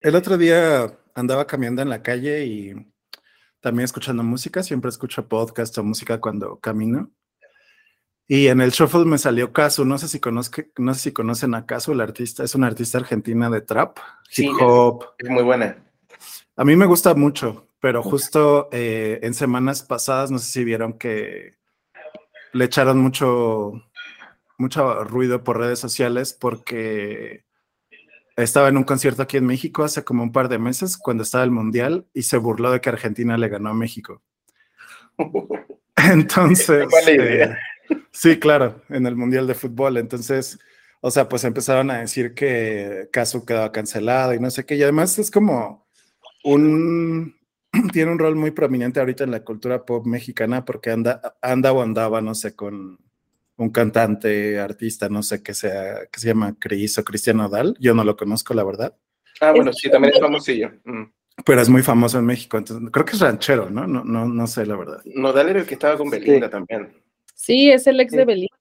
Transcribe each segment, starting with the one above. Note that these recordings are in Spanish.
El otro día andaba caminando en la calle y también escuchando música. Siempre escucho podcast o música cuando camino. Y en el shuffle me salió Casu. No sé si no sé si conocen a Casu, el artista. Es una artista argentina de trap, hip hop. Es muy buena. A mí me gusta mucho, pero justo eh, en semanas pasadas, no sé si vieron que le echaron mucho, mucho ruido por redes sociales porque estaba en un concierto aquí en México hace como un par de meses cuando estaba el Mundial y se burló de que Argentina le ganó a México. Entonces, eh, sí, claro, en el Mundial de Fútbol. Entonces, o sea, pues empezaron a decir que Caso quedaba cancelado y no sé qué. Y además es como un, tiene un rol muy prominente ahorita en la cultura pop mexicana porque anda, anda o andaba, no sé, con un cantante, artista, no sé qué sea, que se llama Cris o Cristiano Dal. Yo no lo conozco, la verdad. Ah, bueno, sí, también es famosillo. Mm. Pero es muy famoso en México, entonces creo que es ranchero, ¿no? No, no, no sé, la verdad. Nodal era el que estaba con Belinda también. Sí, es el ex de Belinda.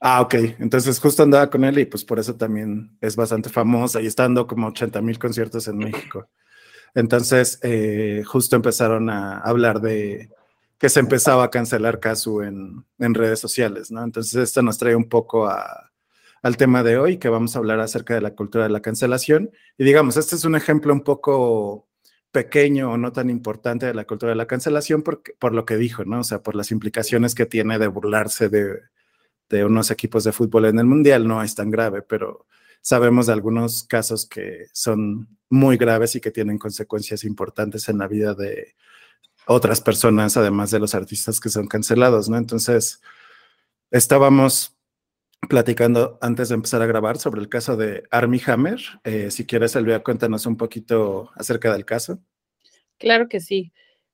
Ah, ok. Entonces justo andaba con él y pues por eso también es bastante famosa y está dando como 80 mil conciertos en México. Entonces, eh, justo empezaron a hablar de, que se empezaba a cancelar Casu en, en, redes sociales, ¿no? Entonces esto nos trae un poco a, al tema de hoy, que vamos a hablar acerca de la cultura de la cancelación. Y digamos, este es un ejemplo un poco pequeño o no tan importante de la cultura de la cancelación por, por lo que dijo, ¿no? O sea, por las implicaciones que tiene de burlarse de, de unos equipos de fútbol en el Mundial, no es tan grave, pero sabemos de algunos casos que son muy graves y que tienen consecuencias importantes en la vida de otras personas, además de los artistas que son cancelados, ¿no? Entonces, estábamos platicando antes de empezar a grabar sobre el caso de Army Hammer. Eh, si quieres, Elvia, cuéntanos un poquito acerca del caso. Claro que sí.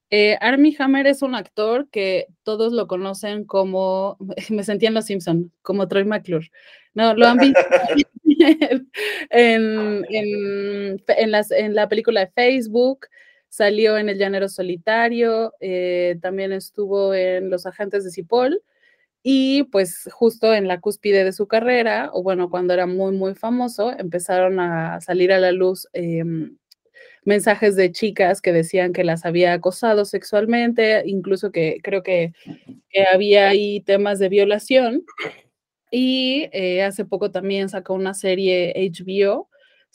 Eh, Army Hammer es un actor que todos lo conocen como, me sentí en Los Simpson, como Troy McClure. No, lo han visto en, en, en la película de Facebook, Salió en El Llanero Solitario, eh, también estuvo en Los Agentes de Cipoll y pues justo en la cúspide de su carrera, o bueno, cuando era muy, muy famoso, empezaron a salir a la luz em, mensajes de chicas que decían que las había acosado sexualmente, incluso que creo que, había ahí temas de violación. Y eh, hace poco también sacó una serie HBO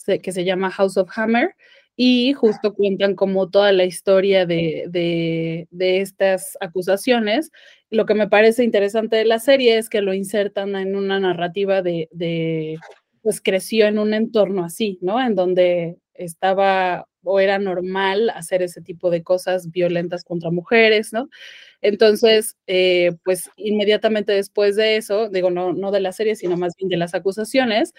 que se llama House of Hammer, y justo cuentan como toda la historia de, de, estas acusaciones. Lo que me parece interesante de la serie es que lo insertan en una narrativa de, de, pues creció en un entorno así, ¿no? En donde estaba o era normal hacer ese tipo de cosas violentas contra mujeres, ¿no? Entonces, eh, pues inmediatamente después de eso, digo, no, no de la serie, sino más bien de las acusaciones,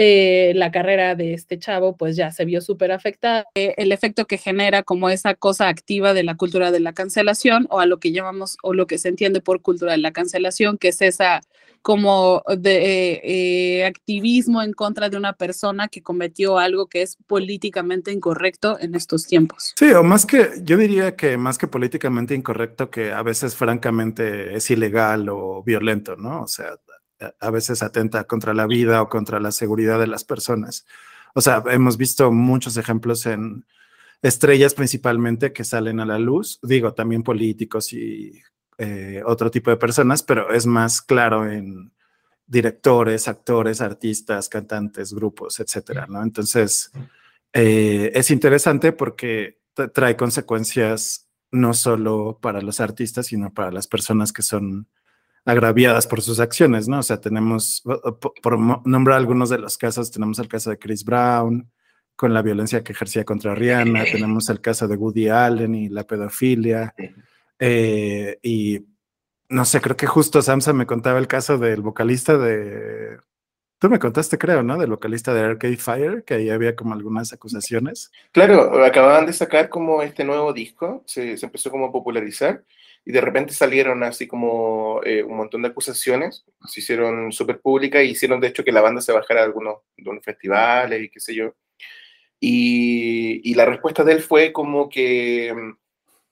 eh, la carrera de este chavo pues ya se vio súper afectada. Eh, el efecto que genera como esa cosa activa de la cultura de la cancelación o a lo que llamamos o lo que se entiende por cultura de la cancelación, que es esa como de eh, activismo en contra de una persona que cometió algo que es políticamente incorrecto en estos tiempos. Sí, o más que, yo diría que más que políticamente incorrecto, que a veces francamente es ilegal o violento, ¿no? O sea, a veces atenta contra la vida o contra la seguridad de las personas. O sea, hemos visto muchos ejemplos en estrellas principalmente que salen a la luz, digo, también políticos y eh, otro tipo de personas, pero es más claro en directores, actores, artistas, cantantes, grupos, etcétera, ¿no? Entonces, eh, es interesante porque trae consecuencias no solo para los artistas, sino para las personas que son agraviadas por sus acciones, ¿no? O sea, tenemos, por nombrar algunos de los casos, tenemos el caso de Chris Brown con la violencia que ejercía contra Rihanna, tenemos el caso de Woody Allen y la pedofilia, eh, y no sé, creo que justo Samsa me contaba el caso del vocalista de... Tú me contaste, creo, ¿no? Del vocalista de Arcade Fire, que ahí había como algunas acusaciones. Claro, acababan de sacar como este nuevo disco, se, se empezó como a popularizar, y de repente salieron así como eh, un montón de acusaciones, se hicieron súper públicas y hicieron de hecho que la banda se bajara de algunos, de unos festivales y qué sé yo. Y, y, la respuesta de él fue como que,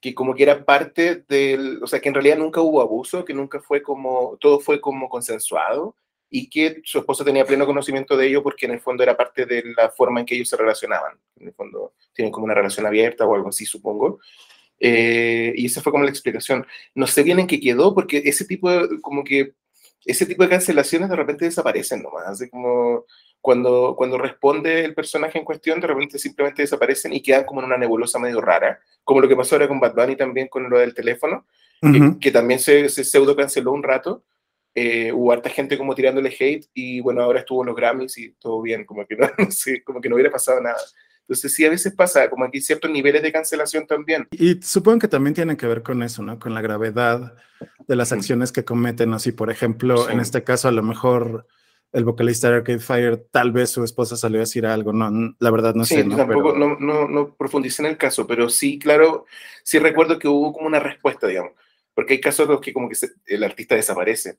que como que era parte del, o sea, que en realidad nunca hubo abuso, que nunca fue como, todo fue como consensuado, y que su esposa tenía pleno conocimiento de ello porque en el fondo era parte de la forma en que ellos se relacionaban. En el fondo tienen como una relación abierta o algo así, supongo. Eh, y esa fue como la explicación. No sé bien en qué quedó porque ese tipo de, como que, ese tipo de cancelaciones de repente desaparecen nomás, así como cuando, cuando responde el personaje en cuestión, de repente simplemente desaparecen y quedan como en una nebulosa medio rara, como lo que pasó ahora con Bad Bunny también con lo del teléfono, que, también se, se pseudo canceló un rato, eh, hubo harta gente como tirándole hate y bueno, ahora estuvo en los Grammys y todo bien, como que no, como que no hubiera pasado nada. Entonces sí, a veces pasa, como aquí ciertos niveles de cancelación también. Y supongo que también tienen que ver con eso, ¿no? Con la gravedad de las acciones que cometen, así, por ejemplo, en este caso a lo mejor el vocalista de Arcade Fire, tal vez su esposa salió a decir algo, no, la verdad no sé. ¿no? tampoco, no, no, no profundicé en el caso, pero sí, claro, sí recuerdo que hubo como una respuesta, digamos, porque hay casos en los que como que el artista desaparece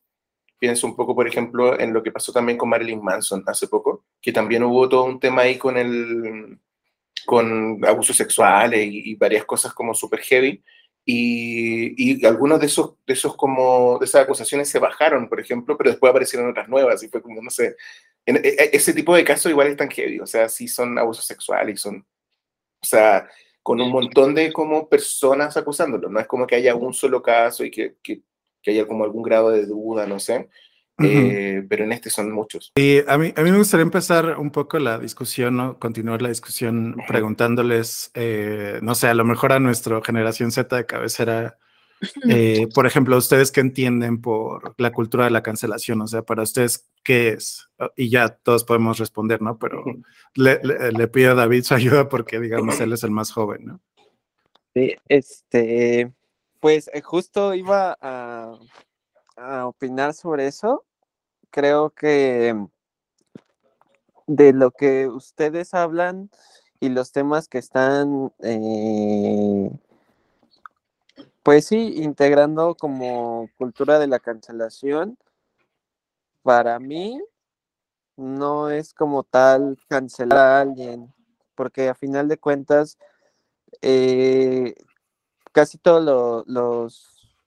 Pienso un poco, por ejemplo, en lo que pasó también con Marilyn Manson hace poco, que también hubo todo un tema ahí con el con abusos sexuales y, varias cosas como super heavy. Y, y, algunos de esos, de esos como, de esas acusaciones se bajaron, por ejemplo, pero después aparecieron otras nuevas y fue como, no sé, en, e, e, ese tipo de casos igual están heavy, o sea, sí son abusos sexuales y son, o sea, con un montón de como personas acusándolo, no es como que haya un solo caso y que, que que haya como algún grado de duda, no sé. Eh, pero en este son muchos. Y a mí, a mí me gustaría empezar un poco la discusión, ¿no? Continuar la discusión preguntándoles, eh, no sé, a lo mejor a nuestra generación Z de cabecera, eh, por ejemplo, ¿ustedes qué entienden por la cultura de la cancelación? O sea, para ustedes, ¿qué es? Y ya todos podemos responder, ¿no? Pero le, le pido a David su ayuda porque, digamos, él es el más joven, ¿no? Sí, este, pues justo iba a, opinar sobre eso. Creo que de lo que ustedes hablan y los temas que están, eh, pues sí, integrando como cultura de la cancelación, para mí no es como tal cancelar a alguien, porque a final de cuentas, eh, casi todos los,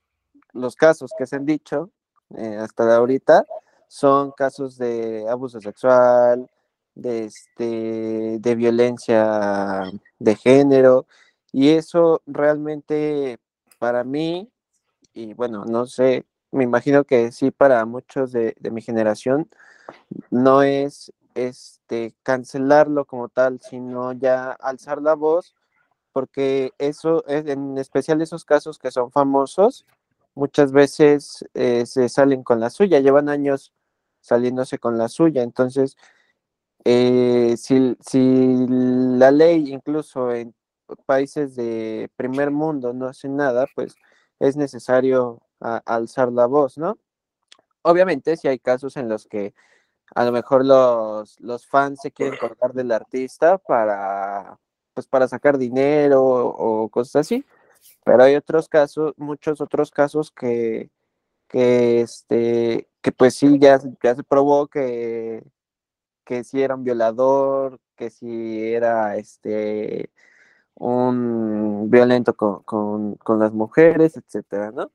los casos que se han dicho eh, hasta ahorita son casos de abuso sexual, de, este, de violencia de género, y eso realmente para mí, y bueno, no sé, me imagino que sí para muchos de, mi generación, no es este cancelarlo como tal, sino ya alzar la voz porque eso, en especial esos casos que son famosos, muchas veces eh, se salen con la suya, llevan años saliéndose con la suya. Entonces, eh, si, la ley incluso en países de primer mundo no hace nada, pues es necesario alzar la voz, ¿no? Obviamente, si hay casos en los que a lo mejor los, los fans se quieren colgar del artista para pues para sacar dinero o, cosas así. Pero hay otros casos, muchos otros casos que, que este, que pues sí, ya, ya se probó que, que sí era un violador, que sí era este un violento con, con, con las mujeres, etcétera, ¿no?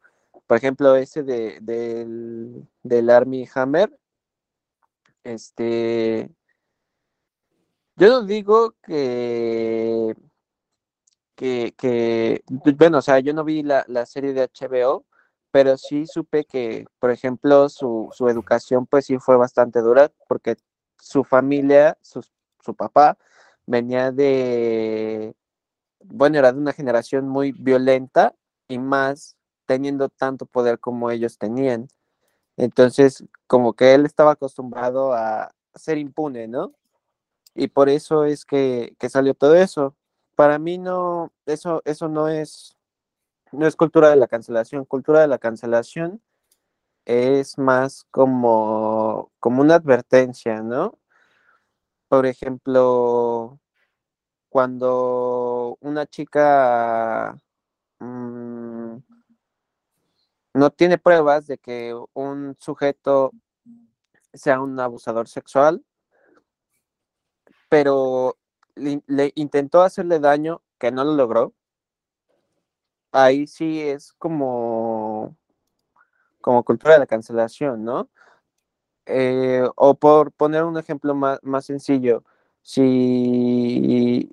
Por ejemplo, ese de, del, del Army Hammer, este, yo no digo que, que, bueno, o sea, yo no vi la, serie de HBO, pero sí supe que, por ejemplo, su, educación pues sí fue bastante dura, porque su familia, su, su papá, venía de, bueno, era de una generación muy violenta y más teniendo tanto poder como ellos tenían. Entonces, como que él estaba acostumbrado a ser impune, ¿no? y por eso es que, salió todo eso. Para mí no, eso, eso no es, no es cultura de la cancelación. Cultura de la cancelación es más como, como una advertencia, ¿no? Por ejemplo, cuando una chica mm, no tiene pruebas de que un sujeto sea un abusador sexual, pero le, intentó hacerle daño que no lo logró. Ahí sí es como, como cultura de la cancelación, ¿no? eh, o por poner un ejemplo más, más sencillo, si,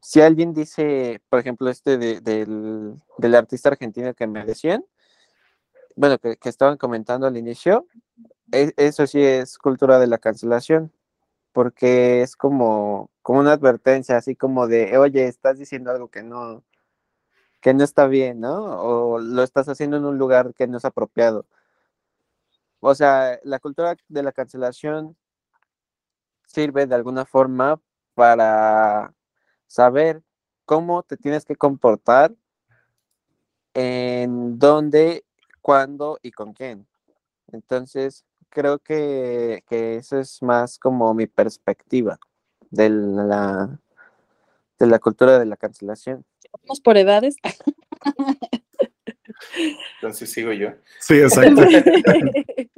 si alguien dice, por ejemplo, este de, del, del, artista argentino que me decían, bueno, que, estaban comentando al inicio, es, eso sí es cultura de la cancelación, porque es como, como una advertencia, así como de, oye, estás diciendo algo que no, que no está bien, ¿no? O lo estás haciendo en un lugar que no es apropiado. O sea, la cultura de la cancelación sirve de alguna forma para saber cómo te tienes que comportar, en dónde, cuándo y con quién. Entonces, creo que, que eso es más como mi perspectiva de la, de la cultura de la cancelación. ¿Vamos por edades? Entonces sigo yo. Sí, exacto.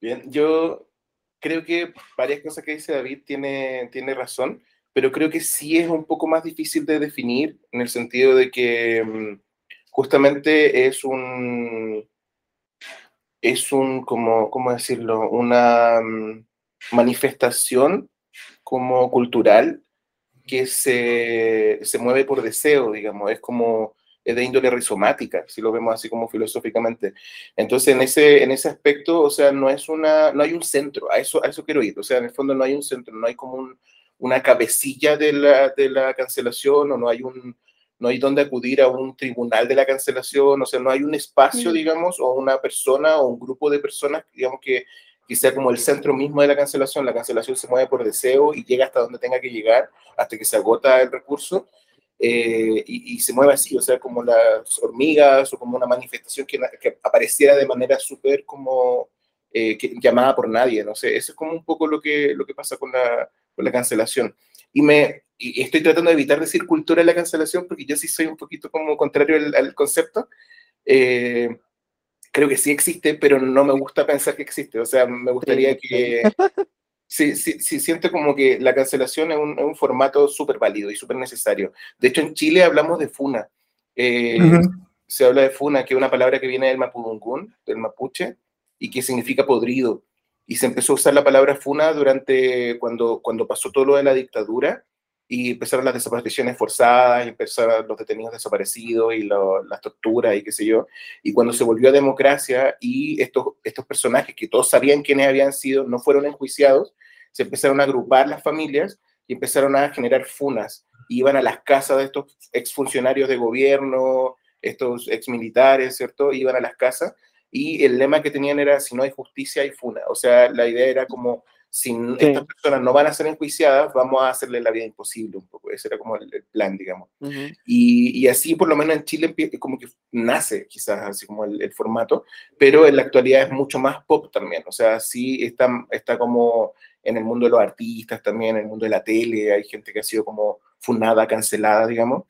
Bien, yo creo que varias cosas que dice David tiene, tiene razón, pero creo que sí es un poco más difícil de definir en el sentido de que mm, justamente es un, es un, como, ¿cómo decirlo? Una mm, manifestación como cultural que se, se mueve por deseo, digamos, es como es de índole rizomática, si lo vemos así como filosóficamente. Entonces, en ese, en ese aspecto, o sea, no es una, no hay un centro, a eso, a eso quiero ir, o sea, en el fondo no hay un centro, no hay como un, una cabecilla de la, de la cancelación o no hay un, no hay donde acudir a un tribunal de la cancelación, o sea, no hay un espacio, digamos, o una persona o un grupo de personas, digamos, que, que sea como el centro mismo de la cancelación. La cancelación se mueve por deseo y llega hasta donde tenga que llegar, hasta que se agota el recurso. Eh, y, se mueve así, o sea, como las hormigas o como una manifestación que, que apareciera de manera súper como eh, llamada por nadie, no sé, eso es como un poco lo que, lo que pasa con la, con la cancelación. Y, me, y estoy tratando de evitar decir cultura de la cancelación porque yo sí soy un poquito como contrario al, al concepto. Eh, creo que sí existe, pero no me gusta pensar que existe, o sea, me gustaría que sí, sí, sí, siento como que la cancelación es un, es un formato súper válido y súper necesario. De hecho, en Chile hablamos de funa. Eh, uh -huh. Se habla de funa, que es una palabra que viene del mapudungún, del mapuche, y que significa podrido. Y se empezó a usar la palabra funa durante cuando, cuando pasó todo lo de la dictadura y empezaron las desapariciones forzadas, y empezaron los detenidos desaparecidos y lo, las torturas y qué sé yo. Y cuando se volvió a democracia y estos, estos personajes que todos sabían quiénes habían sido no fueron enjuiciados, se empezaron a agrupar las familias y empezaron a generar funas. Iban a las casas de estos exfuncionarios de gobierno, estos exmilitares, ¿cierto? Iban a las casas y el lema que tenían era si no hay justicia hay funa. O sea, la idea era como si sí. estas personas no van a ser enjuiciadas, vamos a hacerle la vida imposible un poco. Ese era como el, el plan, digamos. Uh -huh. y, y, así, por lo menos en Chile, como que nace quizás así como el, el, formato, pero en la actualidad es mucho más pop también. O sea, sí está, está como en el mundo de los artistas también, en el mundo de la tele, hay gente que ha sido como funada, cancelada, digamos.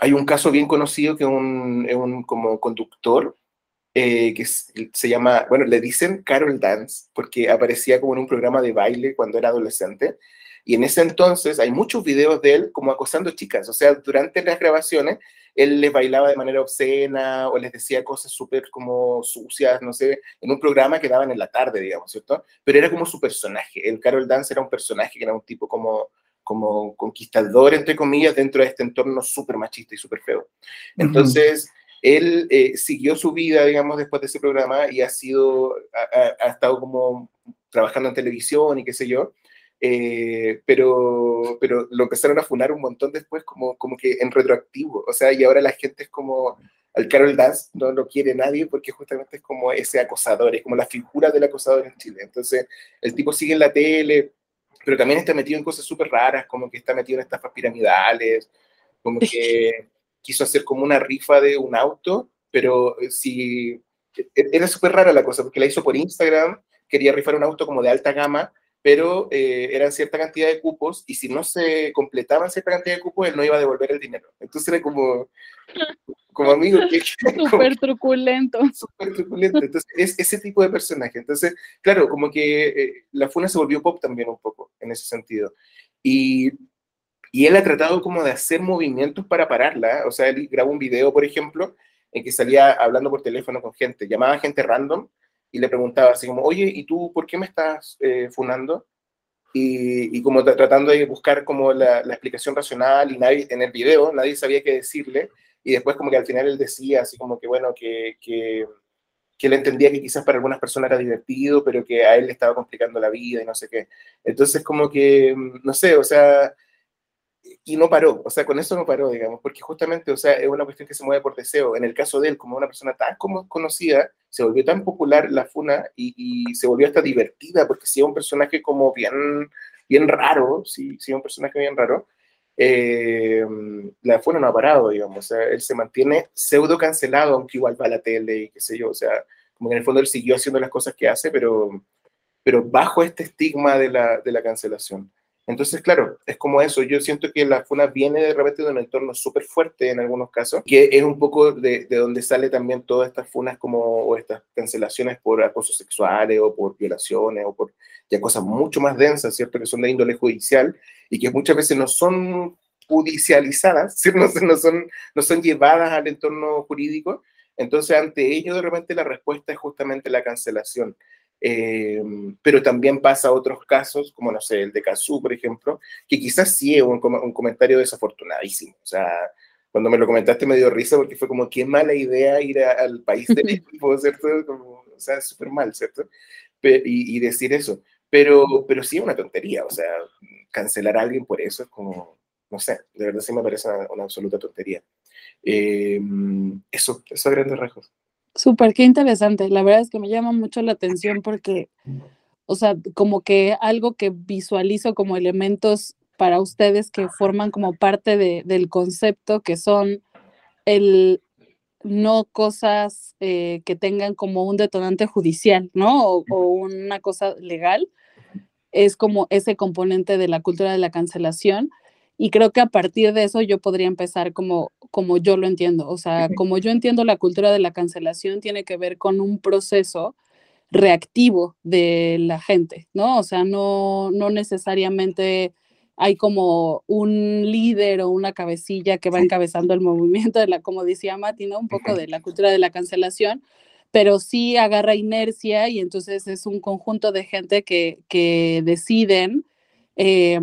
Hay un caso bien conocido que es un, un como conductor eh, que se llama, bueno, le dicen Carol Dance, porque aparecía como en un programa de baile cuando era adolescente. Y en ese entonces hay muchos videos de él como acosando chicas. O sea, durante las grabaciones, él les bailaba de manera obscena o les decía cosas súper como sucias, no sé, en un programa que daban en la tarde, digamos, ¿cierto? Pero era como su personaje. El Carol Dance era un personaje que era un tipo como como conquistador, entre comillas, dentro de este entorno súper machista y súper feo. Entonces, uh -huh él eh, siguió su vida, digamos, después de ese programa y ha sido, ha, ha estado como trabajando en televisión y qué sé yo, eh, pero, pero lo empezaron a funar un montón después como, como que en retroactivo, o sea, y ahora la gente es como, al Carol Dance no lo quiere nadie porque justamente es como ese acosador, es como la figura del acosador en Chile, entonces el tipo sigue en la tele, pero también está metido en cosas súper raras, como que está metido en estafas piramidales, como que quiso hacer como una rifa de un auto, pero si era súper rara la cosa, porque la hizo por Instagram, quería rifar un auto como de alta gama, pero eh, eran cierta cantidad de cupos y si no se completaban cierta cantidad de cupos, él no iba a devolver el dinero. Entonces era como, como amigo. Súper truculento. Súper truculento. Entonces es ese tipo de personaje. Entonces, claro, como que eh, la funa se volvió pop también un poco en ese sentido. Y y él ha tratado como de hacer movimientos para pararla. O sea, él grabó un video, por ejemplo, en que salía hablando por teléfono con gente, llamaba a gente random y le preguntaba así como, oye, ¿y tú por qué me estás eh, funando? Y, como tratando de buscar como la, la, explicación racional y nadie, en el video nadie sabía qué decirle y después como que al final él decía así como que bueno, que, que, que él entendía que quizás para algunas personas era divertido, pero que a él le estaba complicando la vida y no sé qué. Entonces como que, no sé, o sea, y no paró, o sea, con eso no paró, digamos, porque justamente, o sea, es una cuestión que se mueve por deseo. En el caso de él, como una persona tan como conocida, se volvió tan popular la funa y, y se volvió hasta divertida, porque si es un personaje como bien, bien raro, sí, sí, un personaje bien raro, eh, la funa no ha parado, digamos, o sea, él se mantiene pseudo cancelado, aunque igual va a la tele y qué sé yo, o sea, como que en el fondo él siguió haciendo las cosas que hace, pero, pero bajo este estigma de la, de la cancelación. Entonces, claro, es como eso. Yo siento que la FUNA viene de repente de un entorno súper fuerte en algunos casos, que es un poco de, de, donde sale también todas estas FUNAs como, o estas cancelaciones por acosos sexuales o por violaciones o por ya cosas mucho más densas, ¿cierto? Que son de índole judicial y que muchas veces no son judicializadas, no, no, son, no son llevadas al entorno jurídico. Entonces, ante ello, de repente la respuesta es justamente la cancelación. Eh, pero también pasa a otros casos, como no sé, el de Cazú, por ejemplo, que quizás sí es un, un, comentario desafortunadísimo. O sea, cuando me lo comentaste me dio risa porque fue como, qué mala idea ir a, al país de México, ¿cierto? Como, o sea, súper mal, ¿cierto? y, y, decir eso. Pero, pero sí es una tontería, o sea, cancelar a alguien por eso es como, no sé, de verdad sí me parece una, una absoluta tontería. Eh, eso, eso a grandes rasgos. Súper, qué interesante. La verdad es que me llama mucho la atención porque, o sea, como que algo que visualizo como elementos para ustedes que forman como parte de, del concepto, que son el no cosas eh, que tengan como un detonante judicial, ¿no? O, o, una cosa legal, es como ese componente de la cultura de la cancelación. Y creo que a partir de eso yo podría empezar como, como yo lo entiendo. O sea, como yo entiendo la cultura de la cancelación tiene que ver con un proceso reactivo de la gente, ¿no? O sea, no, no necesariamente hay como un líder o una cabecilla que va encabezando el movimiento de la, como decía Mati, ¿no? Un poco de la cultura de la cancelación, pero sí agarra inercia y entonces es un conjunto de gente que, que deciden eh,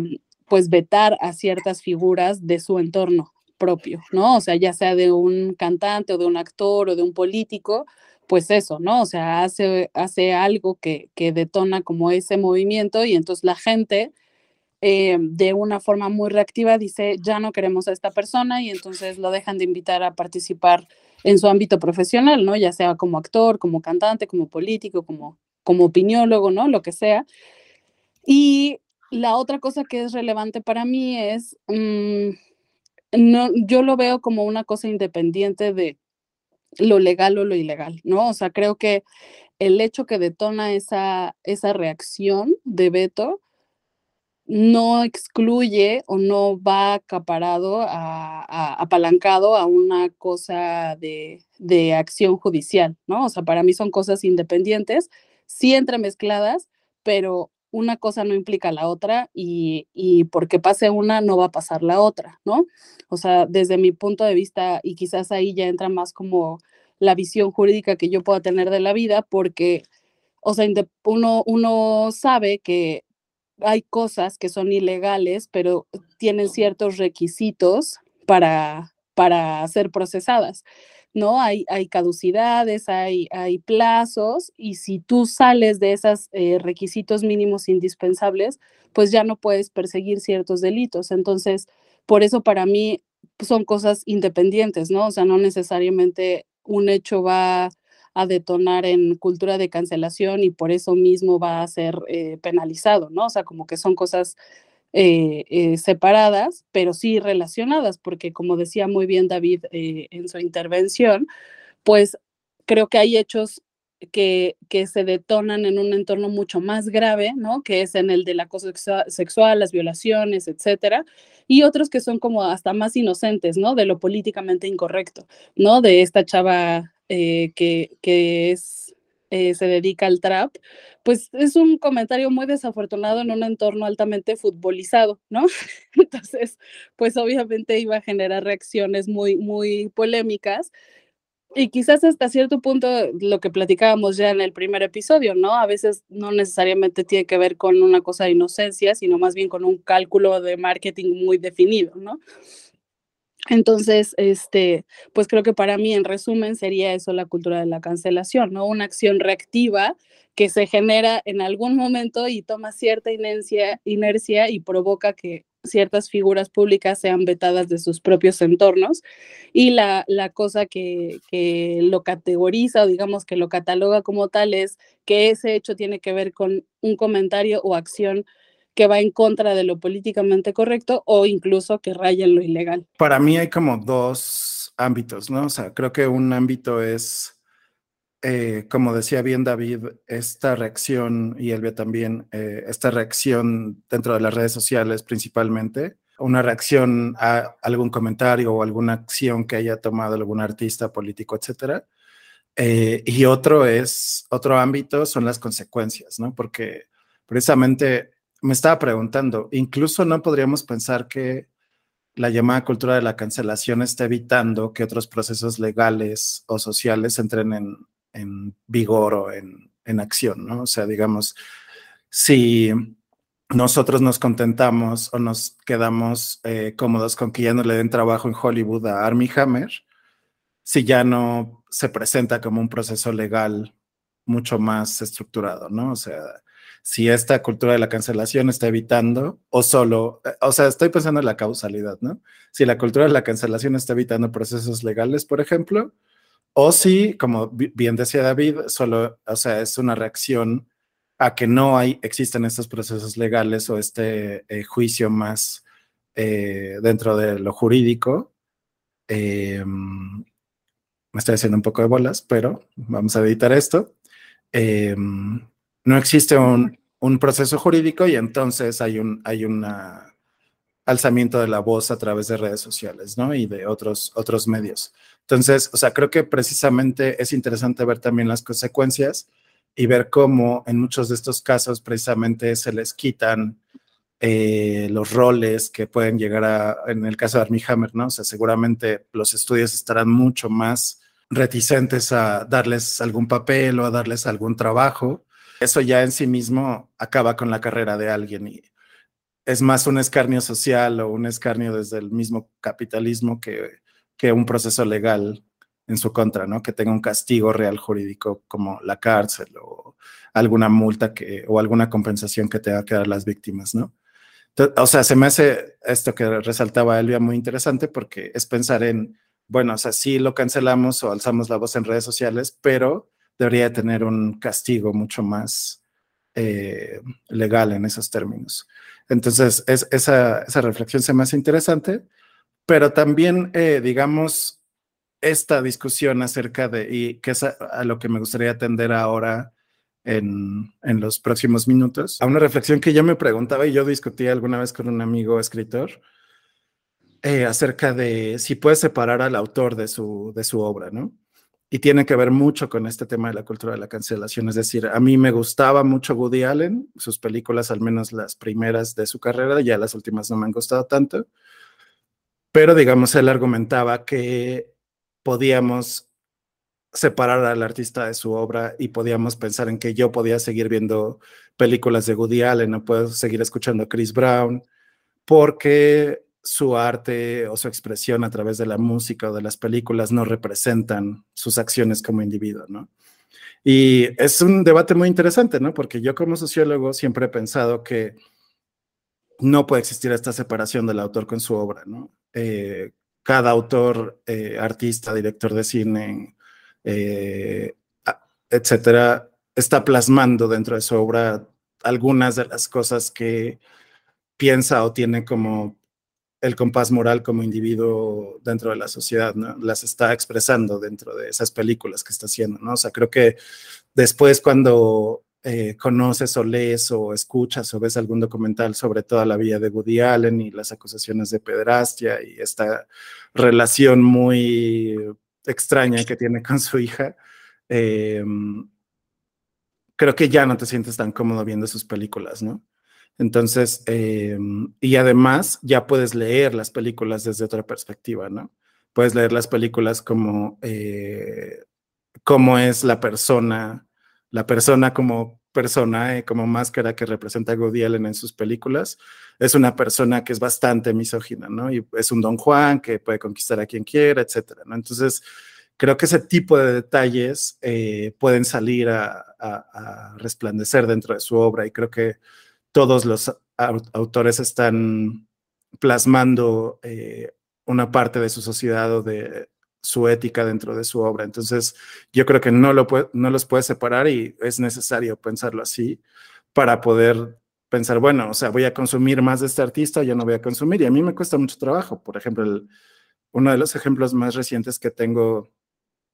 pues vetar a ciertas figuras de su entorno propio, ¿no? O sea, ya sea de un cantante o de un actor o de un político, pues eso, ¿no? O sea, hace, hace algo que, que detona como ese movimiento y entonces la gente eh, de una forma muy reactiva dice, ya no queremos a esta persona y entonces lo dejan de invitar a participar en su ámbito profesional, ¿no? Ya sea como actor, como cantante, como político, como, como opiniólogo, ¿no? Lo que sea. Y la otra cosa que es relevante para mí es, mmm, no, yo lo veo como una cosa independiente de lo legal o lo ilegal, ¿no? O sea, creo que el hecho que detona esa, esa reacción de veto no excluye o no va acaparado, a, a, apalancado a una cosa de, de acción judicial, ¿no? O sea, para mí son cosas independientes, sí entremezcladas, pero una cosa no implica la otra y, y, porque pase una no va a pasar la otra, ¿no? O sea, desde mi punto de vista, y quizás ahí ya entra más como la visión jurídica que yo pueda tener de la vida, porque, o sea, uno, uno sabe que hay cosas que son ilegales, pero tienen ciertos requisitos para, para ser procesadas. ¿No? Hay, hay caducidades, hay, hay plazos y si tú sales de esos eh, requisitos mínimos indispensables, pues ya no puedes perseguir ciertos delitos. Entonces, por eso para mí son cosas independientes, ¿no? O sea, no necesariamente un hecho va a detonar en cultura de cancelación y por eso mismo va a ser eh, penalizado, ¿no? O sea, como que son cosas eh, eh, separadas, pero sí relacionadas, porque como decía muy bien David eh, en su intervención, pues creo que hay hechos que, que, se detonan en un entorno mucho más grave, ¿no? Que es en el del acoso sexual, las violaciones, etcétera, y otros que son como hasta más inocentes, ¿no? De lo políticamente incorrecto, ¿no? De esta chava que, que es, eh, se dedica al trap, pues es un comentario muy desafortunado en un entorno altamente futbolizado, ¿no? Entonces, pues obviamente iba a generar reacciones muy, muy polémicas. Y quizás hasta cierto punto lo que platicábamos ya en el primer episodio, ¿no? A veces no necesariamente tiene que ver con una cosa de inocencia, sino más bien con un cálculo de marketing muy definido, ¿no? Entonces, este, pues creo que para mí, en resumen, sería eso la cultura de la cancelación, ¿no? Una acción reactiva que se genera en algún momento y toma cierta inercia, inercia y provoca que ciertas figuras públicas sean vetadas de sus propios entornos. Y la, la cosa que, que, lo categoriza o digamos que lo cataloga como tal es que ese hecho tiene que ver con un comentario o acción que va en contra de lo políticamente correcto o incluso que raya en lo ilegal. Para mí hay como dos ámbitos, ¿no? O sea, creo que un ámbito es, eh, como decía bien David, esta reacción, y Elvia también, eh, esta reacción dentro de las redes sociales principalmente, una reacción a algún comentario o alguna acción que haya tomado algún artista político, etcétera. Eh, y otro es, otro ámbito son las consecuencias, ¿no? Porque precisamente me estaba preguntando, incluso no podríamos pensar que la llamada cultura de la cancelación está evitando que otros procesos legales o sociales entren en, vigor o en, acción, ¿no? O sea, digamos, si nosotros nos contentamos o nos quedamos eh, cómodos con que ya no le den trabajo en Hollywood a Armie Hammer, si ya no se presenta como un proceso legal mucho más estructurado, ¿no? O sea, si esta cultura de la cancelación está evitando o solo, o sea, estoy pensando en la causalidad, ¿no? Si la cultura de la cancelación está evitando procesos legales, por ejemplo, o si, como bien decía David, solo, o sea, es una reacción a que no hay, existen estos procesos legales o este eh, juicio más eh, dentro de lo jurídico. me estoy haciendo un poco de bolas, pero vamos a editar esto no existe un, proceso jurídico y entonces hay un hay una alzamiento de la voz a través de redes sociales, ¿no? Y de otros, otros medios. Entonces, o sea, creo que precisamente es interesante ver también las consecuencias y ver cómo en muchos de estos casos precisamente se les quitan eh, los roles que pueden llegar a, en el caso de Armie Hammer, ¿no? O sea, seguramente los estudios estarán mucho más reticentes a darles algún papel o a darles algún trabajo eso ya en sí mismo acaba con la carrera de alguien y es más un escarnio social o un escarnio desde el mismo capitalismo que, que un proceso legal en su contra, ¿no? Que tenga un castigo real jurídico como la cárcel o alguna multa que, o alguna compensación que tenga que dar las víctimas, ¿no? o sea, se me hace esto que resaltaba Elvia muy interesante porque es pensar en, bueno, o sea, sí lo cancelamos o alzamos la voz en redes sociales, pero debería tener un castigo mucho más eh, legal en esos términos. Entonces, es, esa, esa, reflexión se me hace interesante, pero también, eh, digamos, esta discusión acerca de, y que es a, lo que me gustaría atender ahora en, en, los próximos minutos, a una reflexión que yo me preguntaba y yo discutí alguna vez con un amigo escritor eh, acerca de si puede separar al autor de su, de su obra, ¿no? Y tiene que ver mucho con este tema de la cultura de la cancelación. Es decir, a mí me gustaba mucho Woody Allen, sus películas, al menos las primeras de su carrera, ya las últimas no me han gustado tanto, pero digamos, él argumentaba que podíamos separar al artista de su obra y podíamos pensar en que yo podía seguir viendo películas de Woody Allen, no puedo seguir escuchando a Chris Brown, porque su arte o su expresión a través de la música o de las películas no representan sus acciones como individuo, ¿no? Y es un debate muy interesante, ¿no? Porque yo como sociólogo siempre he pensado que no puede existir esta separación del autor con su obra, ¿no? Eh, cada autor, eh, artista, director de cine, eh, etcétera, está plasmando dentro de su obra algunas de las cosas que piensa o tiene como el compás moral como individuo dentro de la sociedad, ¿no? Las está expresando dentro de esas películas que está haciendo, ¿no? O sea, creo que después cuando eh, conoces o lees o escuchas o ves algún documental sobre toda la vida de Woody Allen y las acusaciones de pederastia y esta relación muy extraña que tiene con su hija, em, creo que ya no te sientes tan cómodo viendo sus películas, ¿no? Entonces, em, y además ya puedes leer las películas desde otra perspectiva, ¿no? puedes leer las películas como eh, cómo es la persona, la persona como persona, como máscara que representa a Woody Allen en sus películas, es una persona que es bastante misógina, ¿no? Y es un Don Juan que puede conquistar a quien quiera, etcétera, ¿no? Entonces, creo que ese tipo de detalles eh, pueden salir a, resplandecer dentro de su obra y creo que todos los autores están plasmando eh, una parte de su sociedad o de, su ética dentro de su obra. Entonces, yo creo que no, lo no los puede separar y es necesario pensarlo así para poder pensar, bueno, o sea, voy a consumir más de este artista o ya no voy a consumir. Y a mí me cuesta mucho trabajo. Por ejemplo, uno de los ejemplos más recientes que tengo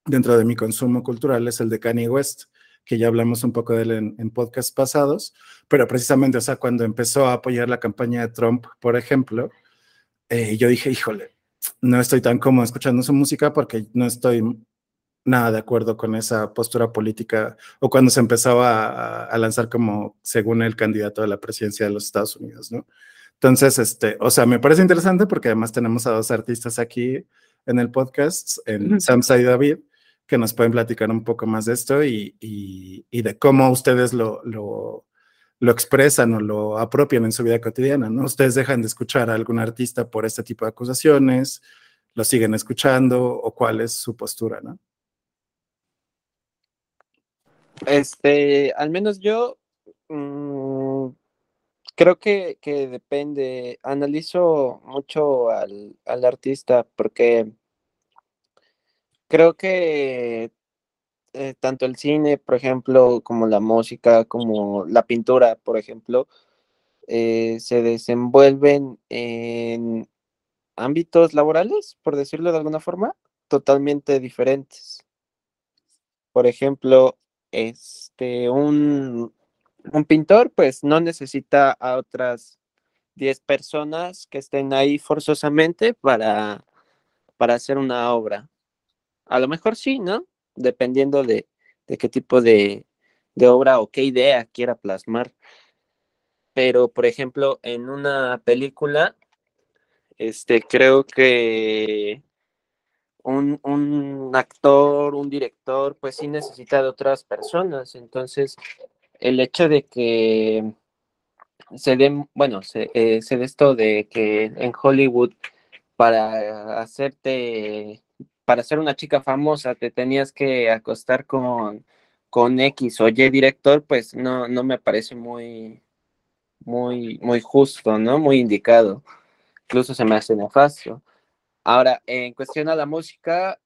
dentro de mi consumo cultural es el de Kanye West, que ya hablamos un poco de él en, en podcasts pasados, pero precisamente, o sea, cuando empezó a apoyar la campaña de Trump, por ejemplo, eh, yo dije, híjole, no estoy tan cómodo escuchando su música porque no estoy nada de acuerdo con esa postura política o cuando se empezaba a, lanzar como según el candidato a la presidencia de los Estados Unidos, ¿no? Entonces, este, o sea, me parece interesante porque además tenemos a dos artistas aquí en el podcast, en Samsa y David, que nos pueden platicar un poco más de esto y, y de cómo ustedes lo, lo, lo expresan o lo apropian en su vida cotidiana, ¿no? Ustedes dejan de escuchar a algún artista por este tipo de acusaciones, lo siguen escuchando o cuál es su postura, ¿no? Este, al menos yo mm, creo que, depende, analizo mucho al, al artista porque creo que eh, tanto el cine, por ejemplo, como la música, como la pintura, por ejemplo, eh, se desenvuelven en ámbitos laborales, por decirlo de alguna forma, totalmente diferentes. Por ejemplo, este, un, un pintor, pues no necesita a otras 10 personas que estén ahí forzosamente para, para hacer una obra. A lo mejor sí, ¿no? dependiendo de, qué tipo de, obra o qué idea quiera plasmar. Pero, por ejemplo, en una película, este, creo que un, un, actor, un director, pues sí necesita de otras personas. Entonces, el hecho de que se den, bueno, se, eh, de esto de que en Hollywood, para hacerte para ser una chica famosa te tenías que acostar con, con X o Y director, pues no, no me parece muy, muy, muy justo, ¿no? Muy indicado. Incluso se me hace nefasto. Ahora, en cuestión a la música,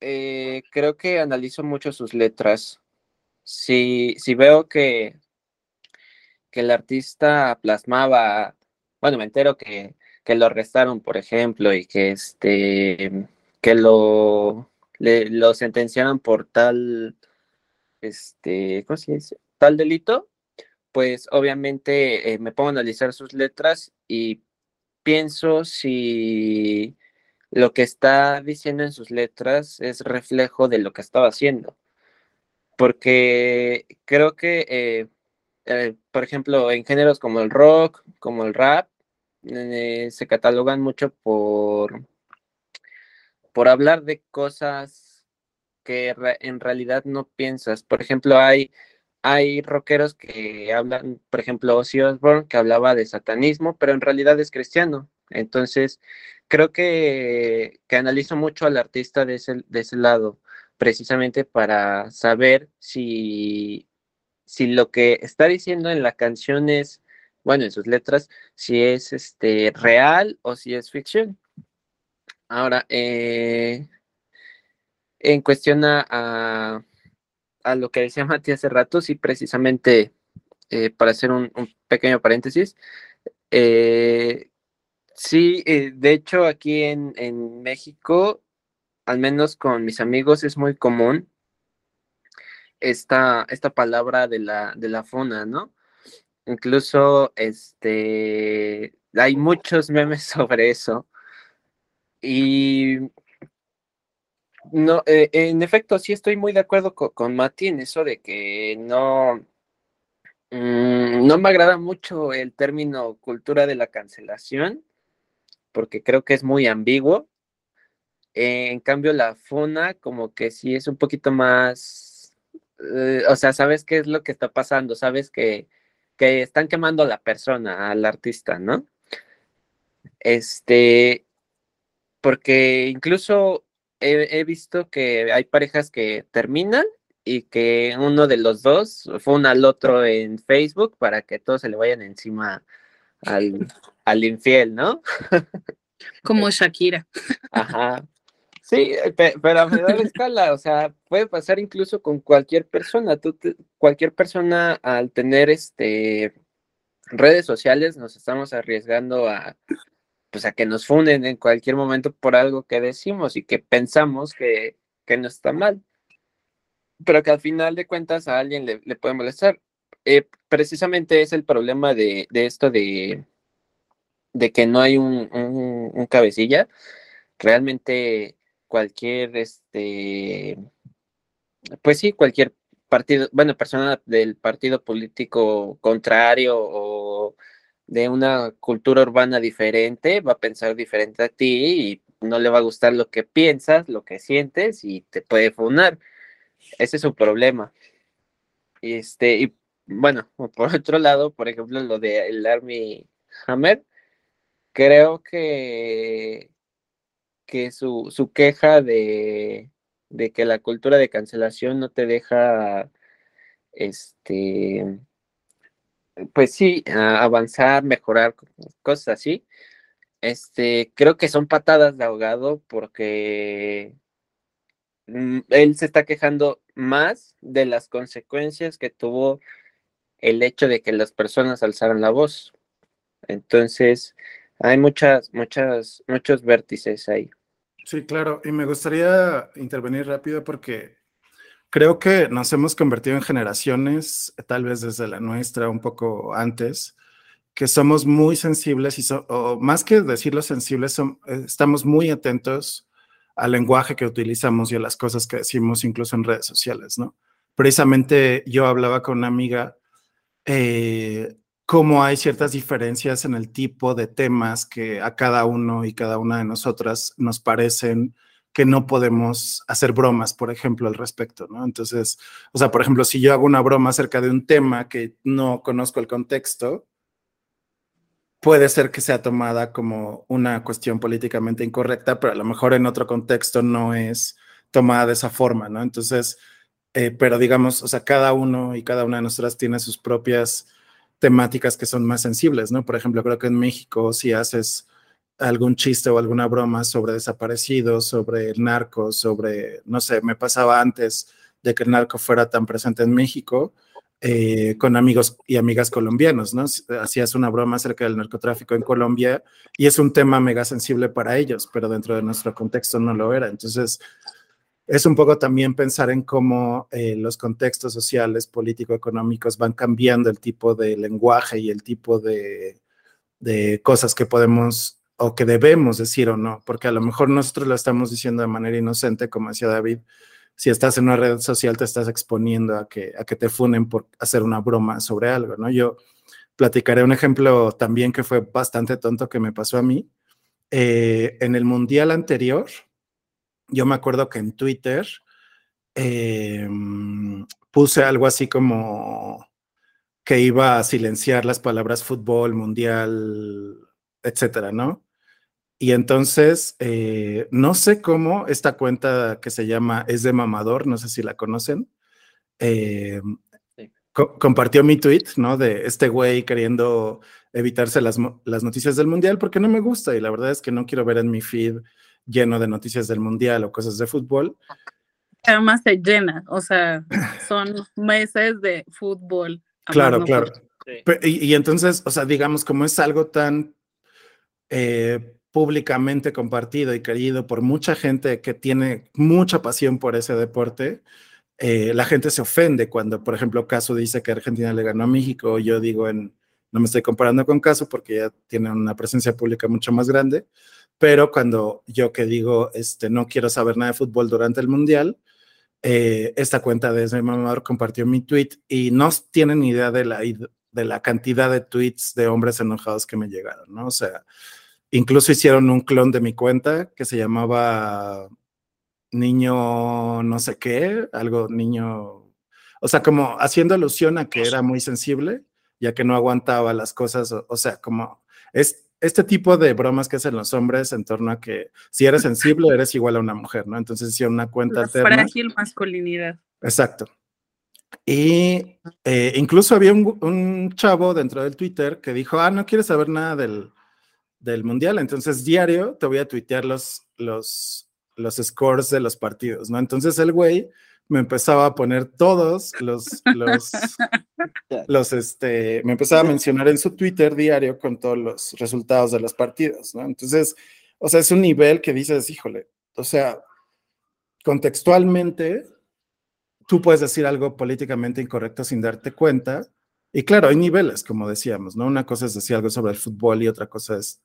eh, creo que analizo mucho sus letras. Si, si veo que, que el artista plasmaba, bueno, me entero que, que lo arrestaron, por ejemplo, y que este que lo, lo sentenciaron por tal, este, ¿cómo se dice? Tal delito, pues obviamente eh, me pongo a analizar sus letras y pienso si lo que está diciendo en sus letras es reflejo de lo que estaba haciendo. Porque creo que, eh, eh, por ejemplo, en géneros como el rock, como el rap, se catalogan mucho por por hablar de cosas que en realidad no piensas. Por ejemplo, hay, hay rockeros que hablan, por ejemplo, Ozzy Osbourne, que hablaba de satanismo, pero en realidad es cristiano. Entonces, creo que, que analizo mucho al artista de ese, de ese lado, precisamente para saber si, si lo que está diciendo en la canción es, bueno, en sus letras, si es este, real o si es ficción. Ahora, eh, en cuestión a, lo que decía Mati hace rato, sí, precisamente eh, para hacer un, pequeño paréntesis, eh, sí, de hecho aquí en, México, al menos con mis amigos, es muy común esta, esta palabra de la, de la fona, ¿no? Incluso este, hay muchos memes sobre eso. Y no, eh, en efecto, sí estoy muy de acuerdo con, Mati en eso de que no, mm, no me agrada mucho el término cultura de la cancelación, porque creo que es muy ambiguo. eh, en cambio la funa como que sí es un poquito más, eh, o sea, sabes qué es lo que está pasando, sabes que, que están quemando a la persona, al artista, ¿no? Este, porque incluso he, he visto que hay parejas que terminan y que uno de los dos fue al otro en Facebook para que todos se le vayan encima al, al infiel, ¿no? Como Shakira. Ajá. Sí, pero a menor escala, o sea, puede pasar incluso con cualquier persona. Tú cualquier persona al tener este redes sociales nos estamos arriesgando a pues a que nos funden en cualquier momento por algo que decimos y que pensamos que, que no está mal. Pero que al final de cuentas a alguien le, puede molestar. Eh, precisamente es el problema de, de esto de, de que no hay un, un, un cabecilla. Realmente cualquier, este, pues sí, cualquier partido, bueno, persona del partido político contrario o de una cultura urbana diferente va a pensar diferente a ti y no le va a gustar lo que piensas, lo que sientes y te puede funar. Ese es su problema. Y este, y bueno, por otro lado, por ejemplo, lo de el Army Hammer, creo que que su, su queja de, de, que la cultura de cancelación no te deja, este, pues sí, avanzar, mejorar, cosas así. Este, creo que son patadas de ahogado porque mm, él se está quejando más de las consecuencias que tuvo el hecho de que las personas alzaran la voz. Entonces, hay muchas, muchas, muchos vértices ahí. Sí, claro. Y me gustaría intervenir rápido porque creo que nos hemos convertido en generaciones, tal vez desde la nuestra, un poco antes, que somos muy sensibles y o más que decirlo sensibles, son, eh, estamos muy atentos al lenguaje que utilizamos y a las cosas que decimos incluso en redes sociales, ¿no? Precisamente yo hablaba con una amiga eh, cómo hay ciertas diferencias en el tipo de temas que a cada uno y cada una de nosotras nos parecen que no podemos hacer bromas, por ejemplo, al respecto, ¿no? Entonces, o sea, por ejemplo, si yo hago una broma acerca de un tema que no conozco el contexto, puede ser que sea tomada como una cuestión políticamente incorrecta, pero a lo mejor en otro contexto no es tomada de esa forma, ¿no? Entonces, eh, pero digamos, o sea, cada uno y cada una de nosotras tiene sus propias temáticas que son más sensibles, ¿no? Por ejemplo, creo que en México si haces algún chiste o alguna broma sobre desaparecidos, sobre el narco, sobre, no sé, me pasaba antes de que el narco fuera tan presente en México, eh, con amigos y amigas colombianos, ¿no? Hacías una broma acerca del narcotráfico en Colombia y es un tema mega sensible para ellos, pero dentro de nuestro contexto no lo era. Entonces, es un poco también pensar en cómo eh, los contextos sociales, político-económicos van cambiando el tipo de lenguaje y el tipo de, de, cosas que podemos o que debemos decir o no, porque a lo mejor nosotros lo estamos diciendo de manera inocente, como decía David, si estás en una red social te estás exponiendo a que, a que te funen por hacer una broma sobre algo, ¿no? Yo platicaré un ejemplo también que fue bastante tonto que me pasó a mí. Eh, en el mundial anterior, yo me acuerdo que en Twitter eh, puse algo así como que iba a silenciar las palabras fútbol, mundial, etcétera, ¿no? Y entonces, eh, no sé cómo esta cuenta que se llama Es de Mamador, no sé si la conocen, eh, co compartió mi tweet, ¿no? De este güey queriendo evitarse las, las noticias del mundial porque no me gusta y la verdad es que no quiero ver en mi feed lleno de noticias del mundial o cosas de fútbol. Además se llena, o sea, son meses de fútbol. Claro, claro. Y, y, entonces, o sea, digamos, como es algo tan eh, públicamente compartido y querido por mucha gente que tiene mucha pasión por ese deporte, eh, la gente se ofende cuando, por ejemplo, Caso dice que Argentina le ganó a México, yo digo en, no me estoy comparando con Caso porque ya tiene una presencia pública mucho más grande, pero cuando yo que digo, este, no quiero saber nada de fútbol durante el Mundial, eh, esta cuenta de mi Mamador compartió mi tweet y no tienen idea de la, de la cantidad de tweets de hombres enojados que me llegaron, ¿no? O sea, incluso hicieron un clon de mi cuenta que se llamaba niño no sé qué, algo niño, o sea, como haciendo alusión a que era muy sensible, ya que no aguantaba las cosas, o, sea, como es este tipo de bromas que hacen los hombres en torno a que si eres sensible eres igual a una mujer, ¿no? Entonces hicieron una cuenta La alterna. frágil masculinidad. Exacto. Y eh, incluso había un, un, chavo dentro del Twitter que dijo, ah, no quieres saber nada del, del mundial, entonces diario te voy a tuitear los, los, los scores de los partidos, ¿no? Entonces el güey me empezaba a poner todos los, los, los, este, me empezaba a mencionar en su Twitter diario con todos los resultados de los partidos, ¿no? Entonces, o sea, es un nivel que dices, híjole, o sea, contextualmente, tú puedes decir algo políticamente incorrecto sin darte cuenta. Y claro, hay niveles, como decíamos, ¿no? Una cosa es decir algo sobre el fútbol y otra cosa es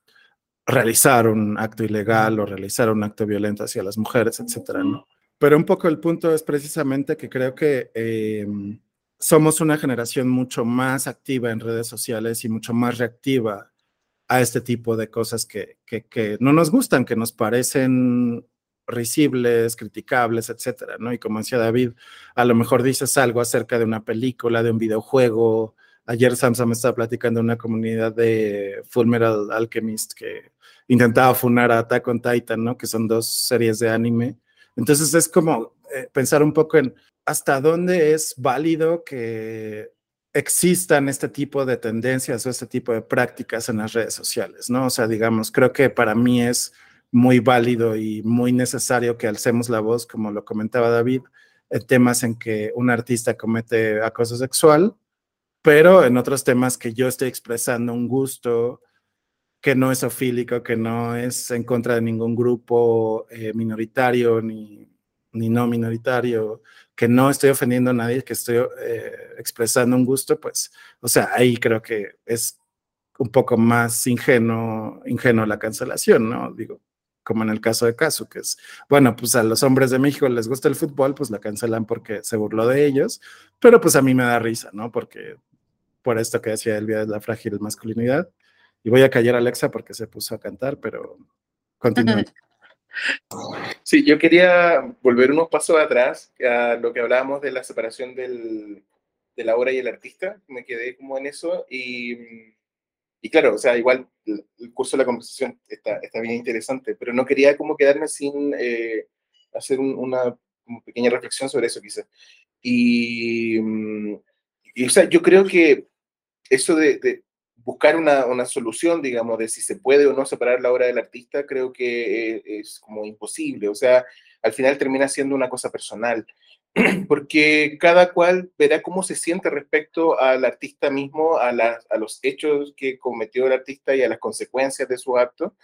realizar un acto ilegal o realizar un acto violento hacia las mujeres, etcétera, ¿no? Pero un poco el punto es precisamente que creo que eh, somos una generación mucho más activa en redes sociales y mucho más reactiva a este tipo de cosas que, que, que no nos gustan, que nos parecen risibles, criticables, etcétera, ¿no? Y como decía David, a lo mejor dices algo acerca de una película, de un videojuego. Ayer Samsung me estaba platicando de una comunidad de Full Metal Alchemist que intentaba funar a Attack on Titan, ¿no? Que son dos series de anime. Entonces es como eh, pensar un poco en hasta dónde es válido que existan este tipo de tendencias o este tipo de prácticas en las redes sociales, ¿no? O sea, digamos, creo que para mí es muy válido y muy necesario que alcemos la voz, como lo comentaba David, en temas en que un artista comete acoso sexual, pero en otros temas que yo estoy expresando un gusto que no es ofílico, que no es en contra de ningún grupo eh, minoritario ni, ni, no minoritario, que no estoy ofendiendo a nadie, que estoy eh, expresando un gusto, pues, o sea, ahí creo que es un poco más ingenuo, ingenuo la cancelación, ¿no? Digo, como en el caso de Casu, que es, bueno, pues a los hombres de México les gusta el fútbol, pues la cancelan porque se burló de ellos, pero pues a mí me da risa, ¿no? Porque por esto que decía Elvia de la frágil masculinidad, y voy a callar a Alexa porque se puso a cantar, pero continúa. Sí, yo quería volver unos pasos atrás a lo que hablábamos de la separación del, de la obra y el artista. Me quedé como en eso y, y claro, o sea, igual el, el curso de la conversación está, está, bien interesante, pero no quería como quedarme sin eh, hacer un, una pequeña reflexión sobre eso quizás. Y, y, o sea, yo creo que eso de, de buscar una, una, solución, digamos, de si se puede o no separar la obra del artista, creo que es, es como imposible. O sea, al final termina siendo una cosa personal, porque cada cual verá cómo se siente respecto al artista mismo, a, la, a los hechos que cometió el artista y a las consecuencias de su acto,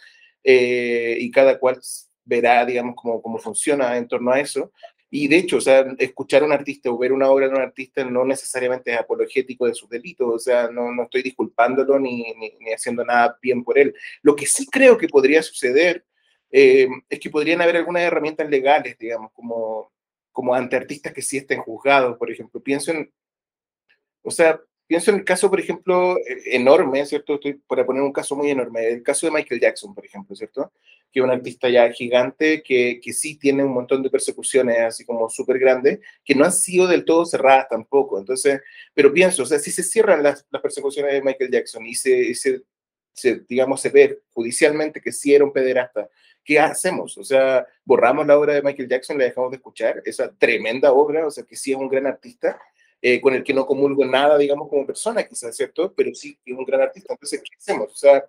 eh, y cada cual verá, digamos, cómo, cómo funciona en torno a eso. Y de hecho, o sea, escuchar a un artista o ver una obra de un artista no necesariamente es apologético de sus delitos, o sea, no, no estoy disculpándolo ni, ni, haciendo nada bien por él. Lo que sí creo que podría suceder eh, es que podrían haber algunas herramientas legales, digamos, como, como ante artistas que sí estén juzgados, por ejemplo. Pienso en, o sea, pienso en el caso, por ejemplo, enorme, ¿cierto? Estoy para poner un caso muy enorme, el caso de Michael Jackson, por ejemplo, ¿cierto? Que es un artista ya gigante que, que sí tiene un montón de persecuciones así como súper grandes, que no han sido del todo cerradas tampoco. Entonces, pero pienso, o sea, si se cierran las, las persecuciones de Michael Jackson y se, se, se, digamos, se ve judicialmente que sí era un pederasta, ¿qué hacemos? O sea, borramos la obra de Michael Jackson, la dejamos de escuchar, esa tremenda obra, o sea, que sí es un gran artista, eh, con el que no comulgo nada, digamos, como persona, quizás, ¿cierto? Pero sí es un gran artista. Entonces, ¿qué hacemos? O sea,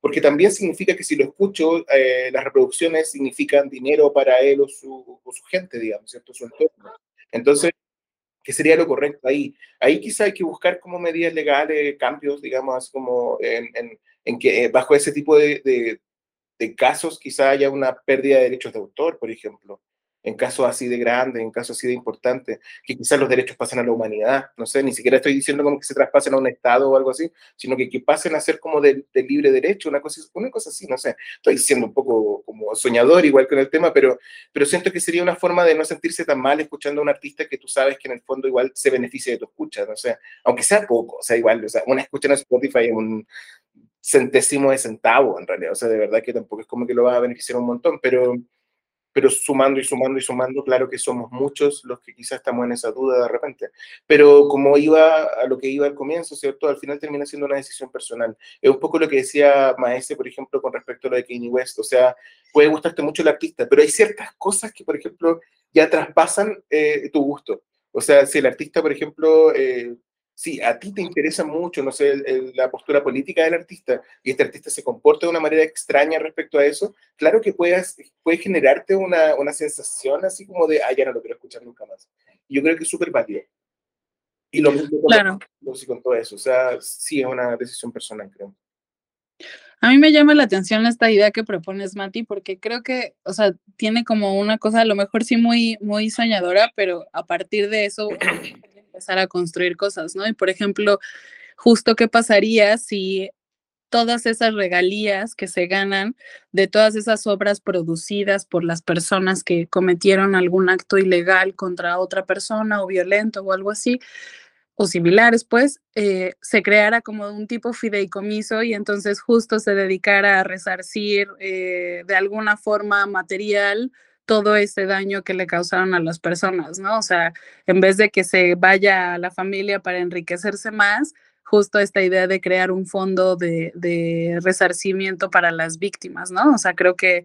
porque también significa que si lo escucho, eh, las reproducciones significan dinero para él o su, o su gente, digamos, ¿cierto? Su entorno. Entonces, ¿qué sería lo correcto ahí? Ahí quizá hay que buscar como medidas legales, cambios, digamos, como en, en, en que bajo ese tipo de, de, de casos quizá haya una pérdida de derechos de autor, por ejemplo en casos así de grandes, en casos así de importantes, que quizás los derechos pasen a la humanidad. No sé, ni siquiera estoy diciendo como que se traspasen a un Estado o algo así, sino que, que pasen a ser como de, de, libre derecho, una cosa, una cosa así, no sé. Estoy siendo un poco como soñador igual con el tema, pero, pero siento que sería una forma de no sentirse tan mal escuchando a un artista que tú sabes que en el fondo igual se beneficia de tu escucha, no sé, aunque sea poco, o sea, igual, o sea, una escucha en Spotify es un centésimo de centavo en realidad, o sea, de verdad que tampoco es como que lo va a beneficiar un montón, pero pero sumando y sumando y sumando, claro que somos muchos los que quizás estamos en esa duda de repente. Pero como iba a lo que iba al comienzo, ¿cierto? Al final termina siendo una decisión personal. Es un poco lo que decía Maese, por ejemplo, con respecto a lo de Kanye West. O sea, puede gustarte mucho el artista, pero hay ciertas cosas que, por ejemplo, ya traspasan eh, tu gusto. O sea, si el artista, por ejemplo, eh, si a ti te interesa mucho, no sé, la postura política del artista y este artista se comporta de una manera extraña respecto a eso, claro que puedes, puede generarte una, una sensación así como de, ah, ya no lo quiero escuchar nunca más. Y yo creo que es súper válido. Y lo mismo con, Claro. con todo eso. O sea, sí es una decisión personal, creo. A mí me llama la atención esta idea que propones, Mati, porque creo que, o sea, tiene como una cosa, a lo mejor sí muy, muy soñadora, pero a partir de eso empezar a construir cosas, ¿no? Y por ejemplo, justo qué pasaría si todas esas regalías que se ganan de todas esas obras producidas por las personas que cometieron algún acto ilegal contra otra persona o violento o algo así, o similares, pues, eh, se creara como un tipo fideicomiso y entonces justo se dedicara a resarcir eh, de alguna forma material todo ese daño que le causaron a las personas, ¿no? O sea, en vez de que se vaya a la familia para enriquecerse más, justo esta idea de crear un fondo de, de resarcimiento para las víctimas, ¿no? O sea, creo que,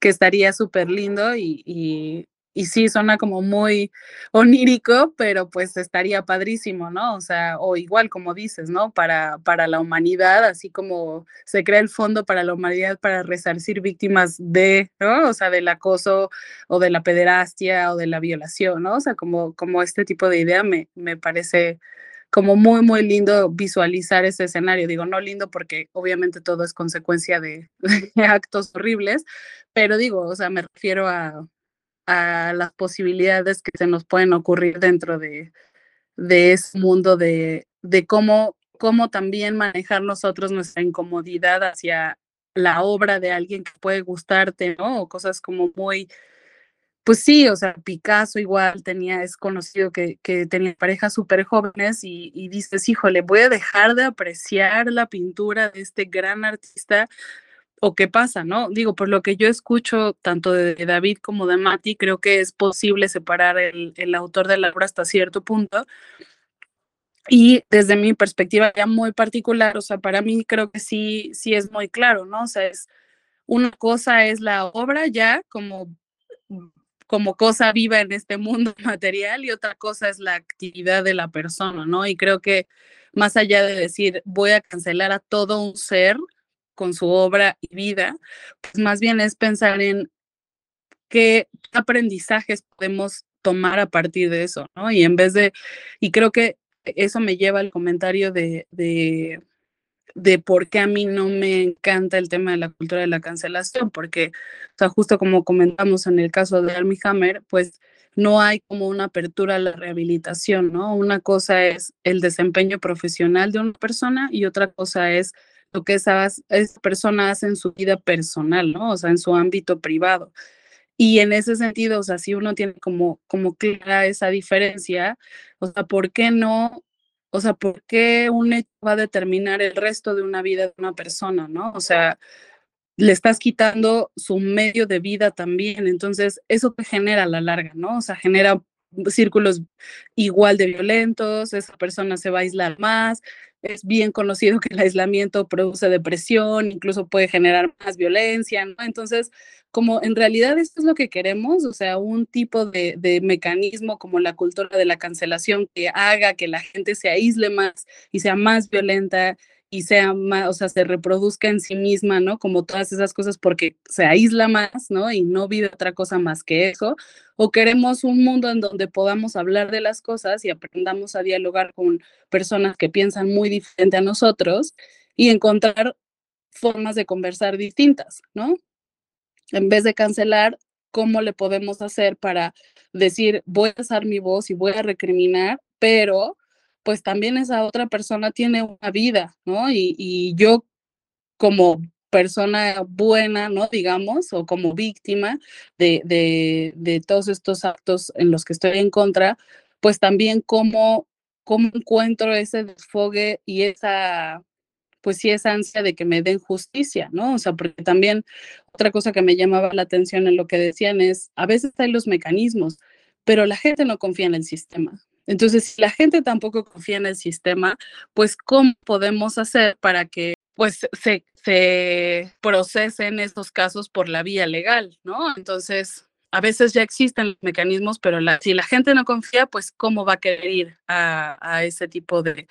que estaría súper lindo y, y, y sí, suena como muy onírico, pero pues estaría padrísimo, ¿no? O sea, o igual como dices, ¿no? Para, para la humanidad, así como se crea el fondo para la humanidad para resarcir víctimas de, ¿no? O sea, del acoso o de la pederastia o de la violación, ¿no? O sea, como, como este tipo de idea me, me parece como muy, muy lindo visualizar ese escenario. Digo, no lindo porque obviamente todo es consecuencia de, de actos horribles, pero digo, o sea, me refiero a, a las posibilidades que se nos pueden ocurrir dentro de, de ese mundo de, de cómo, cómo también manejar nosotros nuestra incomodidad hacia la obra de alguien que puede gustarte, ¿no? O cosas como muy, pues sí, o sea, Picasso igual tenía, es conocido que, que tenía parejas súper jóvenes y, y dices, híjole, voy a dejar de apreciar la pintura de este gran artista o qué pasa, ¿no? Digo, por lo que yo escucho tanto de David como de Mati, creo que es posible separar el, el autor de la obra hasta cierto punto. Y desde mi perspectiva ya muy particular, o sea, para mí creo que sí, sí es muy claro, ¿no? O sea, es una cosa es la obra ya como como cosa viva en este mundo material y otra cosa es la actividad de la persona, ¿no? Y creo que más allá de decir voy a cancelar a todo un ser, con su obra y vida, pues más bien es pensar en qué aprendizajes podemos tomar a partir de eso, ¿no? Y en vez de, y creo que eso me lleva al comentario de, de, de por qué a mí no me encanta el tema de la cultura de la cancelación, porque, o sea, justo como comentamos en el caso de Armie Hammer, pues no hay como una apertura a la rehabilitación, ¿no? Una cosa es el desempeño profesional de una persona y otra cosa es lo que esa, esa persona hace en su vida personal, ¿no? O sea, en su ámbito privado. Y en ese sentido, o sea, si uno tiene como, como clara esa diferencia, o sea, ¿por qué no? O sea, ¿por qué un hecho va a determinar el resto de una vida de una persona, ¿no? O sea, le estás quitando su medio de vida también. Entonces, eso te genera a la larga, ¿no? O sea, genera círculos igual de violentos, esa persona se va a aislar más, es bien conocido que el aislamiento produce depresión, incluso puede generar más violencia. Entonces, como en realidad esto es lo que queremos, o sea, un tipo de, de, mecanismo como la cultura de la cancelación que haga que la gente se aísle más y sea más violenta y sea más, o sea, se reproduzca en sí misma, ¿no? Como todas esas cosas porque se aísla más, ¿no? Y no vive otra cosa más que eso. O queremos un mundo en donde podamos hablar de las cosas y aprendamos a dialogar con personas que piensan muy diferente a nosotros y encontrar formas de conversar distintas, ¿no? En vez de cancelar, ¿cómo le podemos hacer para decir, voy a usar mi voz y voy a recriminar, pero pues también esa otra persona tiene una vida, ¿no? Y, yo como persona buena, ¿no? Digamos, o como víctima de, de, todos estos actos en los que estoy en contra, pues también cómo, cómo encuentro ese desfogue y esa, pues sí es ansia de que me den justicia, ¿no? O sea, porque también otra cosa que me llamaba la atención en lo que decían es, a veces hay los mecanismos, pero la gente no confía en el sistema. Entonces, si la gente tampoco confía en el sistema, pues ¿cómo podemos hacer para que pues se, se procesen estos casos por la vía legal, ¿no? Entonces, a veces ya existen mecanismos, pero si la gente no confía, pues ¿cómo va a querer ir a, a ese tipo de,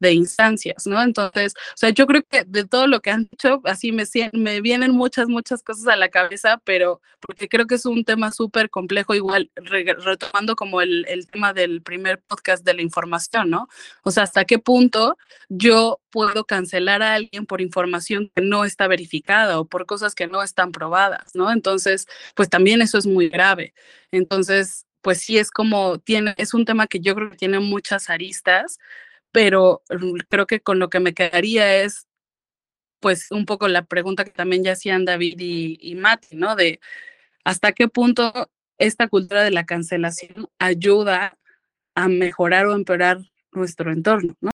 de instancias, ¿no? Entonces, o sea, yo creo que de todo lo que han dicho, así me, me vienen muchas, muchas cosas a la cabeza, pero porque creo que es un tema súper complejo, igual retomando como el, el tema del primer podcast de la información, ¿no? O sea, hasta qué punto yo puedo cancelar a alguien por información que no está verificada o por cosas que no están probadas, ¿no? Entonces, pues también eso es muy grave. Entonces, pues sí es como tiene es un tema que yo creo que tiene muchas aristas pero creo que con lo que me quedaría es, pues, un poco la pregunta que también ya hacían David y, y Mati, ¿no? De hasta qué punto esta cultura de la cancelación ayuda a mejorar o empeorar nuestro entorno, ¿no?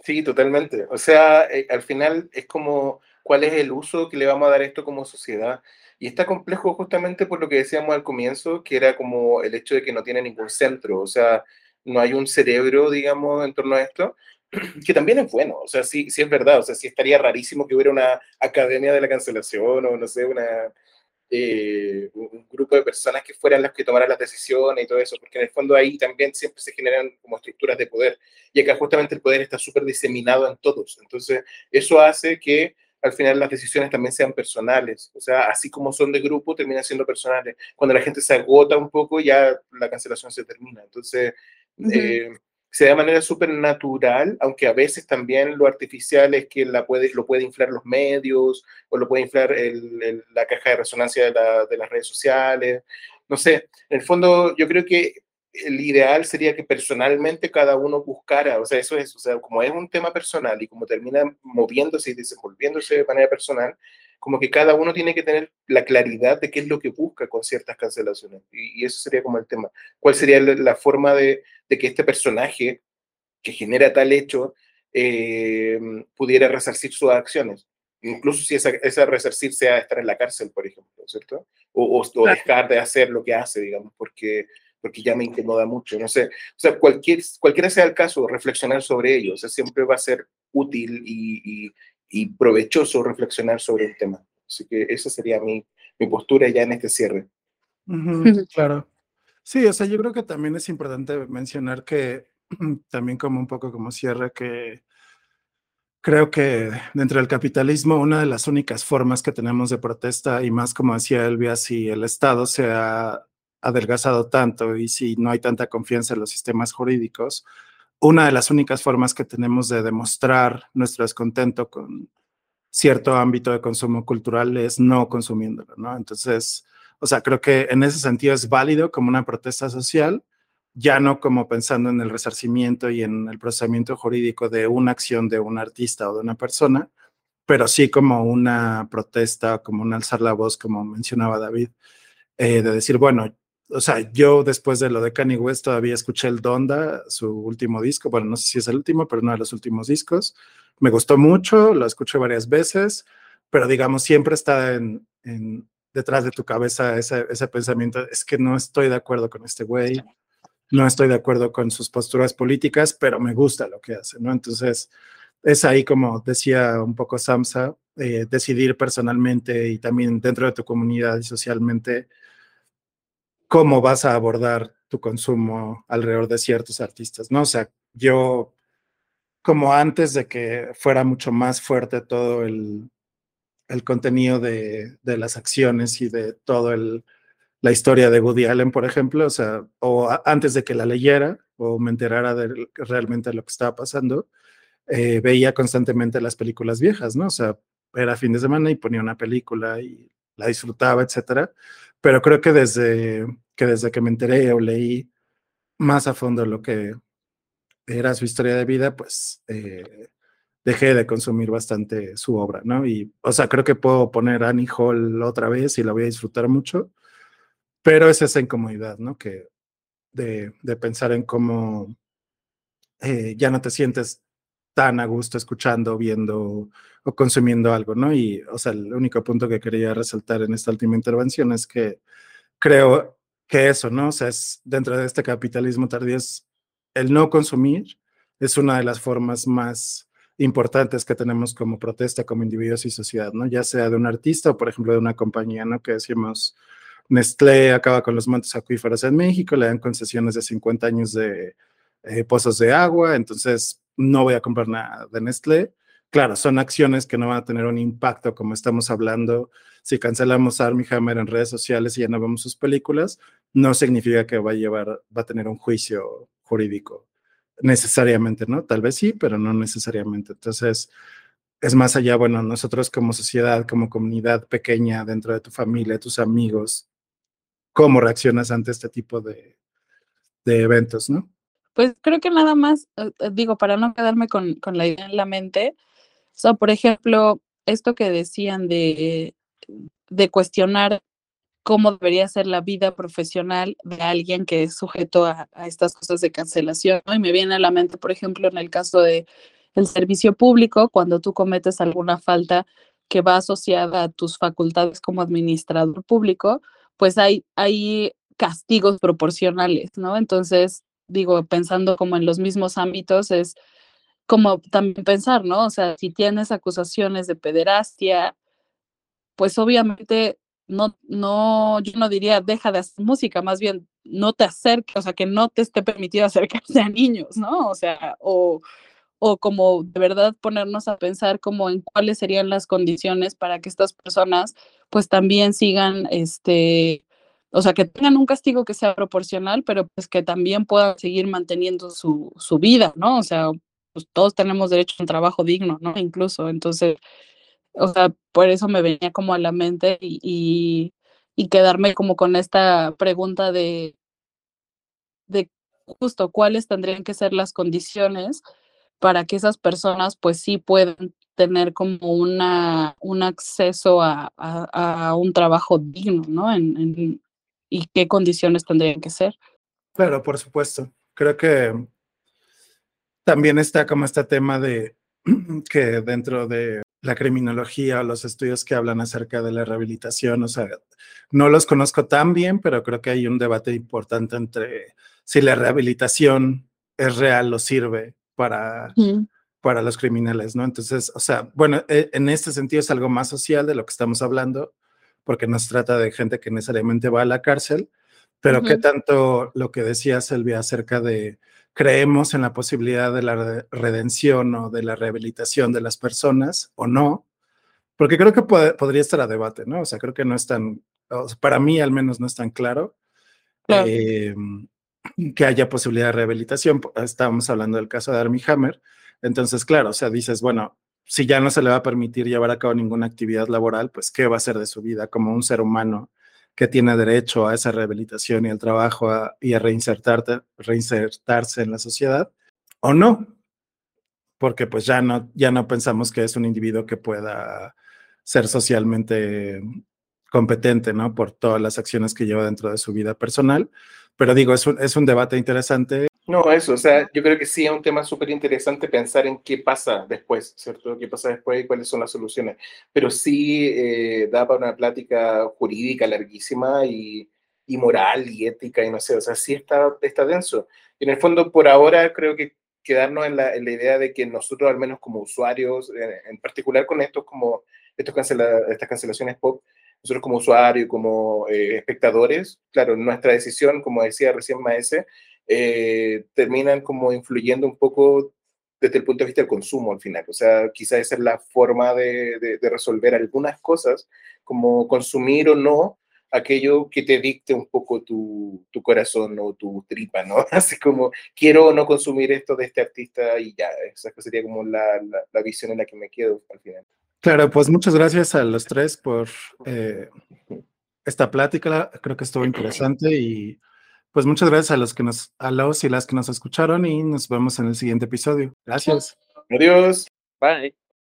Sí, totalmente. O sea, eh, al final es como cuál es el uso que le vamos a dar esto como sociedad. Y está complejo justamente por lo que decíamos al comienzo, que era como el hecho de que no tiene ningún centro. O sea, no hay un cerebro, digamos, en torno a esto, que también es bueno, o sea, sí, sí es verdad, o sea, sí estaría rarísimo que hubiera una academia de la cancelación o no sé, una, eh, un grupo de personas que fueran las que tomaran las decisiones y todo eso, porque en el fondo ahí también siempre se generan como estructuras de poder, y acá justamente el poder está súper diseminado en todos, entonces eso hace que al final las decisiones también sean personales, o sea, así como son de grupo, terminan siendo personales. Cuando la gente se agota un poco, ya la cancelación se termina. Entonces, eh, se da de manera súper natural, aunque a veces también lo artificial es que la puede, lo puede inflar los medios o lo puede inflar la caja de resonancia de, las redes sociales. No sé, en el fondo yo creo que el ideal sería que personalmente cada uno buscara, o sea, eso es, o sea, como es un tema personal y como termina moviéndose y desenvolviéndose de manera personal, como que cada uno tiene que tener la claridad de qué es lo que busca con ciertas cancelaciones. Y, eso sería como el tema. ¿Cuál sería la, forma de, que este personaje que genera tal hecho eh, pudiera resarcir sus acciones? Incluso si esa, esa resarcir sea estar en la cárcel, por ejemplo, ¿cierto? O, o, dejar de hacer lo que hace, digamos, porque, porque ya me incomoda mucho, no sé. O sea, cualquier, cualquiera sea el caso, reflexionar sobre ello, o sea, siempre va a ser útil y, y provechoso reflexionar sobre el tema. Así que esa sería mi, mi postura ya en este cierre. claro. Sí, o sea, yo creo que también es importante mencionar que también como un poco como cierre que creo que dentro del capitalismo una de las únicas formas que tenemos de protesta y más como decía Elvia, si el Estado se ha adelgazado tanto y si no hay tanta confianza en los sistemas jurídicos, una de las únicas formas que tenemos de demostrar nuestro descontento con cierto ámbito de consumo cultural es no consumiéndolo, ¿no? Entonces, o sea, creo que en ese sentido es válido como una protesta social, ya no como pensando en el resarcimiento y en el procesamiento jurídico de una acción de un artista o de una persona, pero sí como una protesta, como un alzar la voz, como mencionaba David, eh, de decir, bueno, o sea, yo después de lo de Kanye West todavía escuché el Donda, su último disco, bueno, no sé si es el último, pero uno de los últimos discos. Me gustó mucho, lo escuché varias veces, pero digamos, siempre está en, detrás de tu cabeza ese, ese, pensamiento, es que no estoy de acuerdo con este güey, no estoy de acuerdo con sus posturas políticas, pero me gusta lo que hace, ¿no? Entonces, es ahí como decía un poco Samsa, eh, decidir personalmente y también dentro de tu comunidad y socialmente cómo vas a abordar tu consumo alrededor de ciertos artistas, ¿no? O sea, yo, como antes de que fuera mucho más fuerte todo el, el contenido de, de, las acciones y de todo el, la historia de Woody Allen, por ejemplo, o sea, o antes de que la leyera o me enterara de realmente lo que estaba pasando, eh, veía constantemente las películas viejas, ¿no? O sea, era fin de semana y ponía una película y la disfrutaba, etcétera pero creo que desde que, desde que me enteré o leí más a fondo lo que era su historia de vida, pues eh, dejé de consumir bastante su obra, ¿no? Y, o sea, creo que puedo poner Annie Hall otra vez y la voy a disfrutar mucho, pero es esa incomodidad, ¿no? Que de, de pensar en cómo eh, ya no te sientes tan a gusto escuchando, viendo consumiendo algo, ¿no? Y, o sea, el único punto que quería resaltar en esta última intervención es que creo que eso, ¿no? O sea, es dentro de este capitalismo tardío es el no consumir es una de las formas más importantes que tenemos como protesta, como individuos y sociedad, ¿no? Ya sea de un artista o, por ejemplo, de una compañía, ¿no? Que decimos, Nestlé acaba con los montes acuíferos en México, le dan concesiones de 50 años de eh, pozos de agua, entonces no voy a comprar nada de Nestlé. Claro, son acciones que no van a tener un impacto como estamos hablando. Si cancelamos Armie Hammer en redes sociales y ya no vemos sus películas, no significa que va a llevar, va a tener un juicio jurídico necesariamente, ¿no? Tal vez sí, pero no necesariamente. Entonces, es más allá, bueno, nosotros como sociedad, como comunidad pequeña dentro de tu familia, tus amigos, ¿cómo reaccionas ante este tipo de, de eventos, no? Pues creo que nada más, eh, eh, digo, para no quedarme con, con la idea en la mente, sea, por ejemplo, esto que decían de, de cuestionar cómo debería ser la vida profesional de alguien que es sujeto a, estas cosas de cancelación. Y me viene a la mente, por ejemplo, en el caso de servicio público, cuando tú cometes alguna falta que va asociada a tus facultades como administrador público, pues hay, hay castigos proporcionales, ¿no? Entonces, digo, pensando como en los mismos ámbitos, es como también pensar, ¿no? O sea, si tienes acusaciones de pederastia, pues obviamente no, no, yo no diría deja de hacer música, más bien no te acerques, o sea, que no te esté permitido acercarse a niños, ¿no? O sea, o, o como de verdad ponernos a pensar como en cuáles serían las condiciones para que estas personas pues también sigan este o sea, que tengan un castigo que sea proporcional, pero pues que también puedan seguir manteniendo su, su vida, ¿no? O sea, pues todos tenemos derecho a un trabajo digno, ¿no? Incluso, entonces, o sea, por eso me venía como a la mente y, quedarme como con esta pregunta de, de justo cuáles tendrían que ser las condiciones para que esas personas pues sí puedan tener como una, un acceso a, a, un trabajo digno, ¿no? Y qué condiciones tendrían que ser. Claro, por supuesto. Creo que también está como este tema de que dentro de la criminología o los estudios que hablan acerca de la rehabilitación, o sea, no los conozco tan bien, pero creo que hay un debate importante entre si la rehabilitación es real o sirve para, para los criminales, ¿no? Entonces, o sea, bueno, e, en este sentido es algo más social de lo que estamos hablando, porque no se trata de gente que necesariamente va a la cárcel, pero uh -huh. qué tanto lo que decía Selvia acerca de creemos en la posibilidad de la redención o de la rehabilitación de las personas o no, porque creo que puede, podría estar a debate, ¿no? O sea, creo que no es tan, para mí al menos no es tan claro, claro. Eh, que haya posibilidad de rehabilitación. Estábamos hablando del caso de Armie Hammer, entonces, claro, o sea, dices, bueno, si ya no se le va a permitir llevar a cabo ninguna actividad laboral, pues qué va a hacer de su vida como un ser humano que tiene derecho a esa rehabilitación y al trabajo y a reinsertarte, reinsertarse en la sociedad o no, porque pues ya no, ya no pensamos que es un individuo que pueda ser socialmente competente, ¿no? Por todas las acciones que lleva dentro de su vida personal. Pero digo, es un, es un debate interesante no, eso, o sea, yo creo que sí es un tema súper interesante pensar en qué pasa después, ¿cierto? ¿Qué pasa después y cuáles son las soluciones? Pero sí eh, da para una plática jurídica larguísima y, y, moral y ética y no sé, o sea, sí está, está denso. Y en el fondo, por ahora, creo que quedarnos en la, en la idea de que nosotros, al menos como usuarios, en, en particular con estos, como estos cancela, estas cancelaciones pop, nosotros como usuarios, como eh, espectadores, claro, nuestra decisión, como decía recién Maese, eh, terminan como influyendo un poco desde el punto de vista del consumo al final. O sea, quizás esa es la forma de, de, de, resolver algunas cosas, como consumir o no aquello que te dicte un poco tu, tu corazón o tu tripa, ¿no? Así como, quiero no consumir esto de este artista y ya, esa sería como la, la, la visión en la que me quedo al final. Claro, pues muchas gracias a los tres por eh, esta plática. Creo que estuvo interesante y pues muchas gracias a los que nos, a los y las que nos escucharon y nos vemos en el siguiente episodio. Gracias. Adiós. Bye.